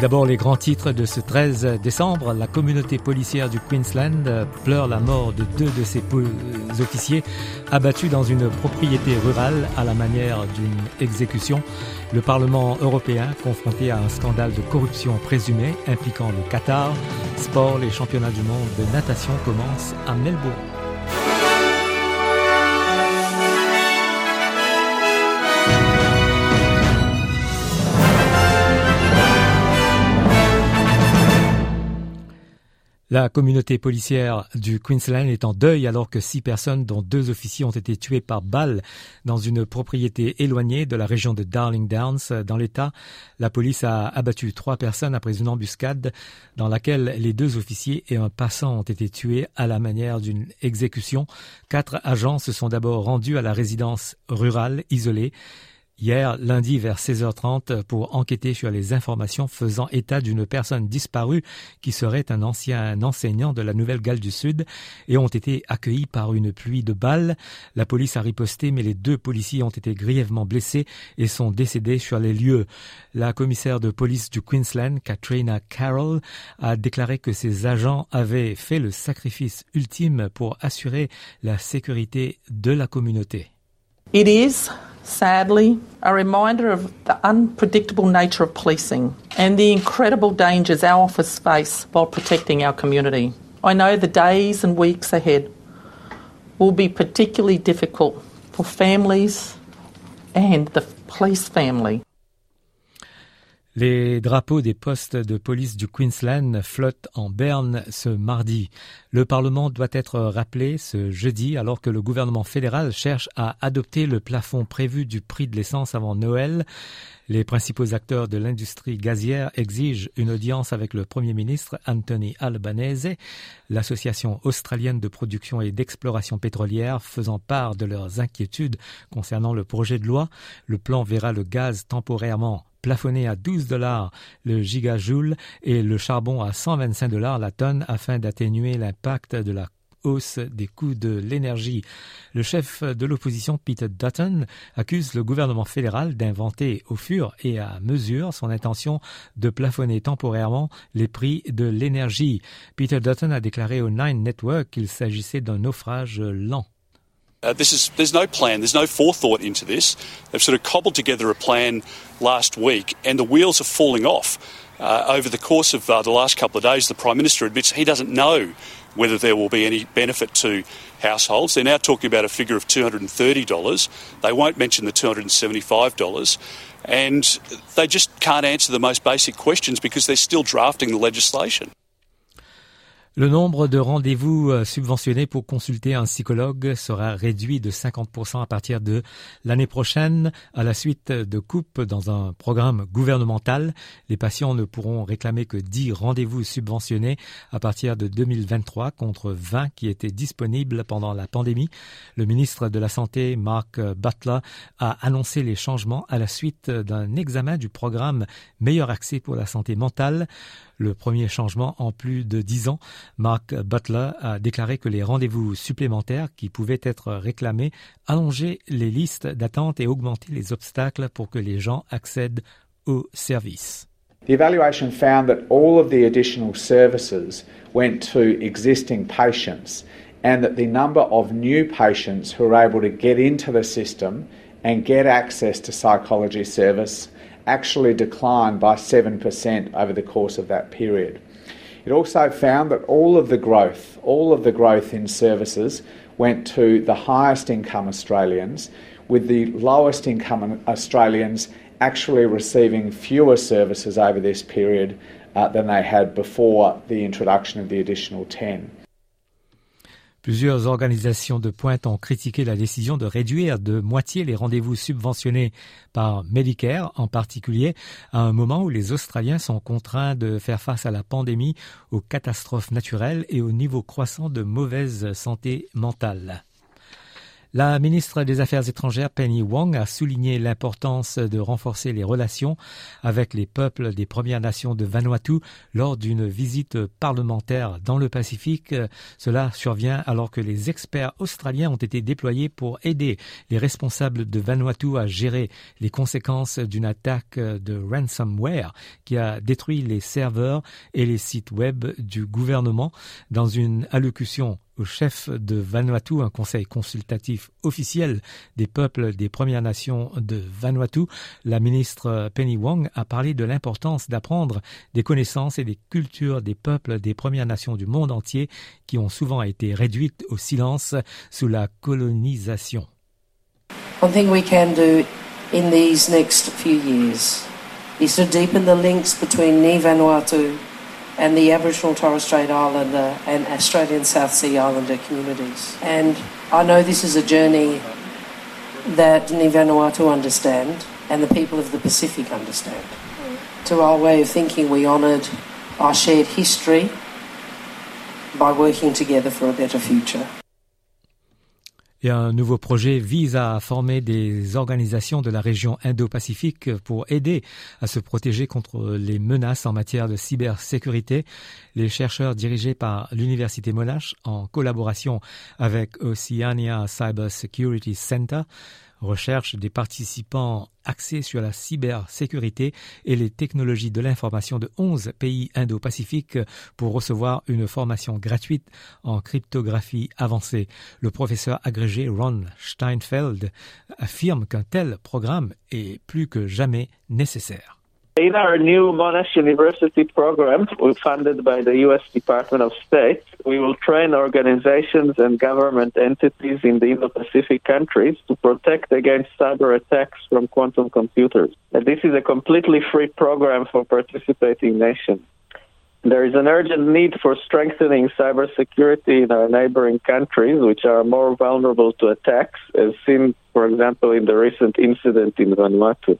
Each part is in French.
D'abord les grands titres de ce 13 décembre. La communauté policière du Queensland pleure la mort de deux de ses officiers abattus dans une propriété rurale à la manière d'une exécution. Le Parlement européen confronté à un scandale de corruption présumé impliquant le Qatar. Sport, les championnats du monde de natation commencent à Melbourne. La communauté policière du Queensland est en deuil alors que six personnes, dont deux officiers, ont été tués par balle dans une propriété éloignée de la région de Darling Downs. Dans l'État, la police a abattu trois personnes après une embuscade dans laquelle les deux officiers et un passant ont été tués à la manière d'une exécution. Quatre agents se sont d'abord rendus à la résidence rurale isolée hier lundi vers 16h30 pour enquêter sur les informations faisant état d'une personne disparue qui serait un ancien enseignant de la Nouvelle-Galles du Sud et ont été accueillis par une pluie de balles. La police a riposté mais les deux policiers ont été grièvement blessés et sont décédés sur les lieux. La commissaire de police du Queensland, Katrina Carroll, a déclaré que ses agents avaient fait le sacrifice ultime pour assurer la sécurité de la communauté. Sadly, a reminder of the unpredictable nature of policing and the incredible dangers our office face while protecting our community. I know the days and weeks ahead will be particularly difficult for families and the police family. Les drapeaux des postes de police du Queensland flottent en berne ce mardi. Le Parlement doit être rappelé ce jeudi alors que le gouvernement fédéral cherche à adopter le plafond prévu du prix de l'essence avant Noël. Les principaux acteurs de l'industrie gazière exigent une audience avec le Premier ministre Anthony Albanese, l'association australienne de production et d'exploration pétrolière faisant part de leurs inquiétudes concernant le projet de loi. Le plan verra le gaz temporairement plafonné à 12 dollars le gigajoule et le charbon à 125 dollars la tonne afin d'atténuer l'impact de la hausse des coûts de l'énergie. Le chef de l'opposition, Peter Dutton, accuse le gouvernement fédéral d'inventer au fur et à mesure son intention de plafonner temporairement les prix de l'énergie. Peter Dutton a déclaré au Nine Network qu'il s'agissait d'un naufrage lent. Uh, this is, there's no plan, there's no forethought into this. They've sort of cobbled together a plan last week, and the wheels are falling off. Uh, over the course of uh, the last couple of days, the Prime Minister admits he doesn't know whether there will be any benefit to households. They're now talking about a figure of $230. They won't mention the $275. And they just can't answer the most basic questions because they're still drafting the legislation. Le nombre de rendez-vous euh, subventionnés pour consulter un psychologue sera réduit de 50% à partir de l'année prochaine à la suite de coupes dans un programme gouvernemental. Les patients ne pourront réclamer que 10 rendez-vous subventionnés à partir de 2023 contre 20 qui étaient disponibles pendant la pandémie. Le ministre de la Santé, Mark Butler, a annoncé les changements à la suite d'un examen du programme Meilleur accès pour la santé mentale le premier changement en plus de dix ans. Mark Butler a déclaré que les rendez-vous supplémentaires qui pouvaient être réclamés allongeaient les listes d'attente et augmentaient les obstacles pour que les gens accèdent aux services. The evaluation found that all of the additional services went to existing patients and that the number of new patients who were able to get into the system and get access to psychology service actually declined by 7% over the course of that period. It also found that all of the growth, all of the growth in services went to the highest income Australians, with the lowest income Australians actually receiving fewer services over this period uh, than they had before the introduction of the additional 10. Plusieurs organisations de pointe ont critiqué la décision de réduire de moitié les rendez-vous subventionnés par Medicare, en particulier à un moment où les Australiens sont contraints de faire face à la pandémie, aux catastrophes naturelles et au niveau croissant de mauvaise santé mentale. La ministre des Affaires étrangères Penny Wong a souligné l'importance de renforcer les relations avec les peuples des Premières Nations de Vanuatu lors d'une visite parlementaire dans le Pacifique. Cela survient alors que les experts australiens ont été déployés pour aider les responsables de Vanuatu à gérer les conséquences d'une attaque de ransomware qui a détruit les serveurs et les sites web du gouvernement dans une allocution au chef de Vanuatu, un conseil consultatif officiel des peuples des Premières Nations de Vanuatu, la ministre Penny Wong a parlé de l'importance d'apprendre des connaissances et des cultures des peuples des Premières Nations du monde entier qui ont souvent été réduites au silence sous la colonisation. One thing we can do in these next few years is to deepen the links between Ni Vanuatu and the Aboriginal Torres Strait Islander and Australian South Sea Islander communities. And I know this is a journey that Ni Vanuatu understand and the people of the Pacific understand. To our way of thinking, we honoured our shared history by working together for a better future. Et un nouveau projet vise à former des organisations de la région Indo-Pacifique pour aider à se protéger contre les menaces en matière de cybersécurité. Les chercheurs dirigés par l'Université Monash en collaboration avec Oceania Cyber Security Center recherche des participants axés sur la cybersécurité et les technologies de l'information de 11 pays indo-pacifiques pour recevoir une formation gratuite en cryptographie avancée. Le professeur agrégé Ron Steinfeld affirme qu'un tel programme est plus que jamais nécessaire. In our new Monash University program, funded by the U.S. Department of State, we will train organizations and government entities in the Indo-Pacific countries to protect against cyber attacks from quantum computers. And this is a completely free program for participating nations. There is an urgent need for strengthening cybersecurity in our neighboring countries, which are more vulnerable to attacks, as seen, for example, in the recent incident in Vanuatu.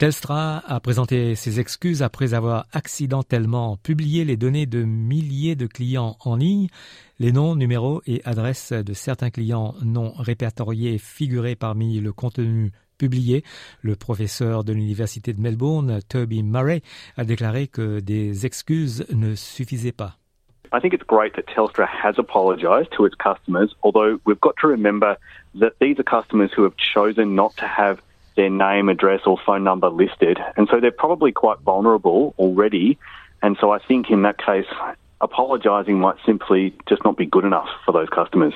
Telstra a présenté ses excuses après avoir accidentellement publié les données de milliers de clients en ligne. Les noms, numéros et adresses de certains clients non répertoriés figuraient parmi le contenu publié. Le professeur de l'Université de Melbourne, Toby Murray, a déclaré que des excuses ne suffisaient pas. I think it's great that Telstra has to its customers, although we've got to remember that these are customers who have chosen not to have their name, address, or phone number listed. And so they're probably quite vulnerable already. And so I think in that case, apologising might simply just not be good enough for those customers.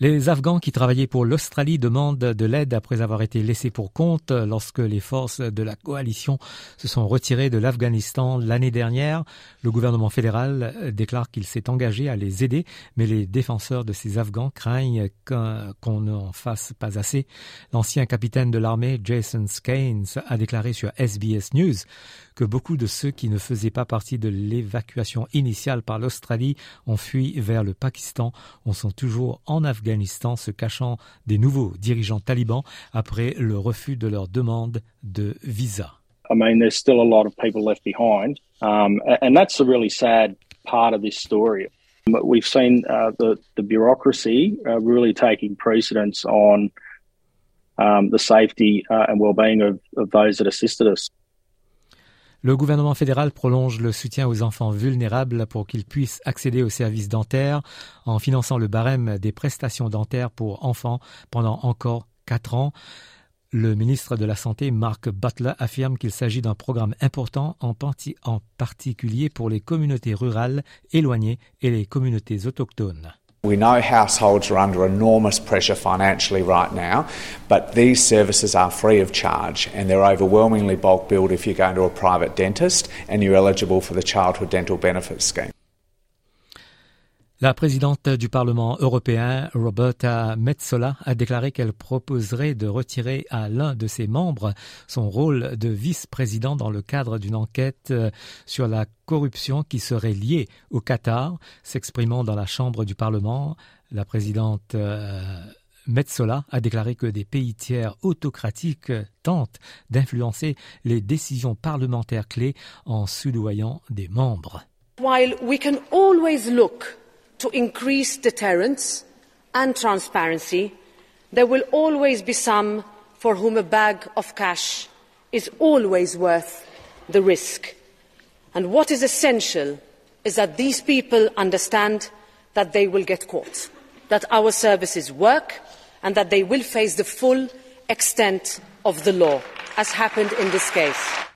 Les Afghans qui travaillaient pour l'Australie demandent de l'aide après avoir été laissés pour compte lorsque les forces de la coalition se sont retirées de l'Afghanistan l'année dernière. Le gouvernement fédéral déclare qu'il s'est engagé à les aider, mais les défenseurs de ces Afghans craignent qu'on n'en fasse pas assez. L'ancien capitaine de l'armée Jason Skanes a déclaré sur SBS News que beaucoup de ceux qui ne faisaient pas partie de l'évacuation initiale par l'Australie ont fui vers le Pakistan. On sont toujours en Afghanistan se cachant des nouveaux dirigeants talibans après le refus de leur demande de visa. I mean, there's still a lot of people left behind, um, and that's a really sad part of this story. We've seen uh, the, the bureaucracy uh, really taking precedence on um, the safety uh, and well-being of, of those that assisted us. Le gouvernement fédéral prolonge le soutien aux enfants vulnérables pour qu'ils puissent accéder aux services dentaires en finançant le barème des prestations dentaires pour enfants pendant encore quatre ans. Le ministre de la Santé, Mark Butler, affirme qu'il s'agit d'un programme important, en, en particulier pour les communautés rurales éloignées et les communautés autochtones. We know households are under enormous pressure financially right now, but these services are free of charge and they're overwhelmingly bulk billed if you're going to a private dentist and you're eligible for the Childhood Dental Benefits Scheme. La présidente du Parlement européen, Roberta Metsola, a déclaré qu'elle proposerait de retirer à l'un de ses membres son rôle de vice-président dans le cadre d'une enquête euh, sur la corruption qui serait liée au Qatar. S'exprimant dans la Chambre du Parlement, la présidente euh, Metsola a déclaré que des pays tiers autocratiques tentent d'influencer les décisions parlementaires clés en soudoyant des membres. While we can always look to increase deterrence and transparency, there will always be some for whom a bag of cash is always worth the risk. And what is essential is that these people understand that they will get caught, that our services work, and that they will face the full extent of the law, as happened in this case.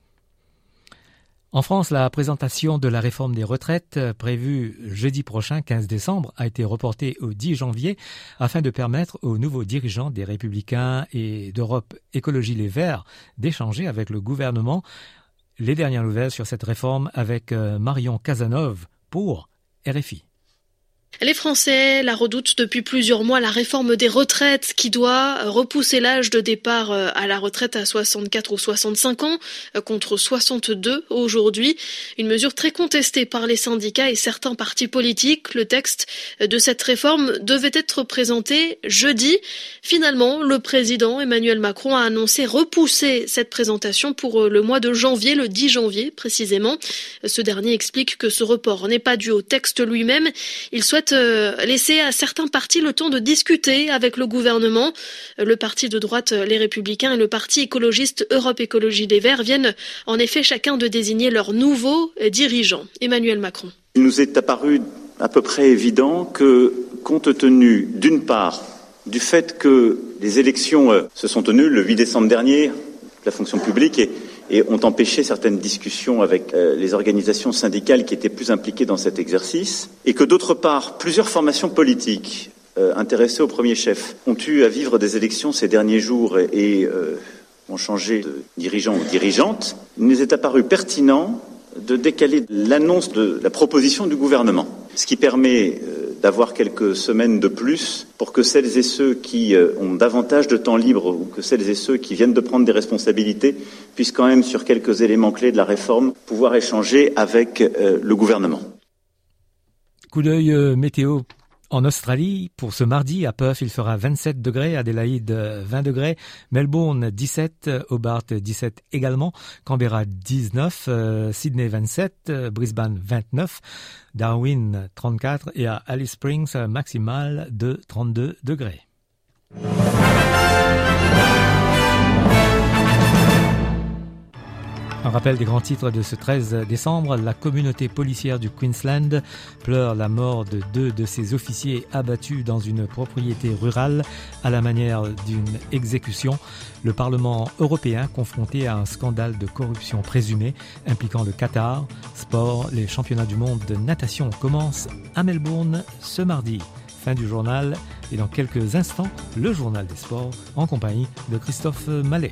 En France, la présentation de la réforme des retraites euh, prévue jeudi prochain, 15 décembre, a été reportée au 10 janvier afin de permettre aux nouveaux dirigeants des Républicains et d'Europe Écologie Les Verts d'échanger avec le gouvernement. Les dernières nouvelles sur cette réforme avec euh, Marion Casanov pour RFI. Les Français la redoutent depuis plusieurs mois, la réforme des retraites qui doit repousser l'âge de départ euh, à la retraite à 64 ou 65 ans euh, contre 62 aujourd'hui. Une mesure très contestée par les syndicats et certains partis politiques. Le texte de cette réforme devait être présenté jeudi. Finalement, le président Emmanuel Macron a annoncé repousser cette présentation pour euh, le mois de janvier, le 10 janvier précisément. Ce dernier explique que ce report n'est pas dû au texte lui-même. Il souhaite euh, laisser à certains partis le temps de discuter avec le gouvernement. Euh, le parti de droite, euh, les Républicains, et le parti écologiste Europe Écologie des Verts viennent en effet chacun de désigner leur nouveau dirigeant, Emmanuel Macron. Il nous est apparu à peu près évident que, compte tenu d'une part du fait que les élections se sont tenues le 8 décembre dernier, la fonction publique, et et ont empêché certaines discussions avec euh, les organisations syndicales qui étaient plus impliquées dans cet exercice, et que d'autre part, plusieurs formations politiques euh, intéressées au premier chef ont eu à vivre des élections ces derniers jours et, euh, ont changé de dirigeant ou dirigeante, il nous est apparu pertinent de décaler l'annonce de la proposition du gouvernement, ce qui permet d'avoir quelques semaines de plus pour que celles et ceux qui euh, ont davantage de temps libre ou que celles et ceux qui viennent de prendre des responsabilités puissent quand même, sur quelques éléments clés de la réforme, pouvoir échanger avec euh, le gouvernement. Coup d'œil euh, météo en Australie, pour ce mardi, à Perth, il fera 27 degrés, Adélaïde 20 degrés, Melbourne 17, Hobart 17 également, Canberra 19, euh, Sydney 27, euh, Brisbane 29, Darwin 34 et à Alice Springs maximal de 32 degrés. Un rappel des grands titres de ce 13 décembre, la communauté policière du Queensland pleure la mort de deux de ses officiers abattus dans une propriété rurale à la manière d'une exécution. Le Parlement européen confronté à un scandale de corruption présumé impliquant le Qatar. Sport, les championnats du monde de natation commencent à Melbourne ce mardi. Fin du journal et dans quelques instants, le journal des sports en compagnie de Christophe Mallet.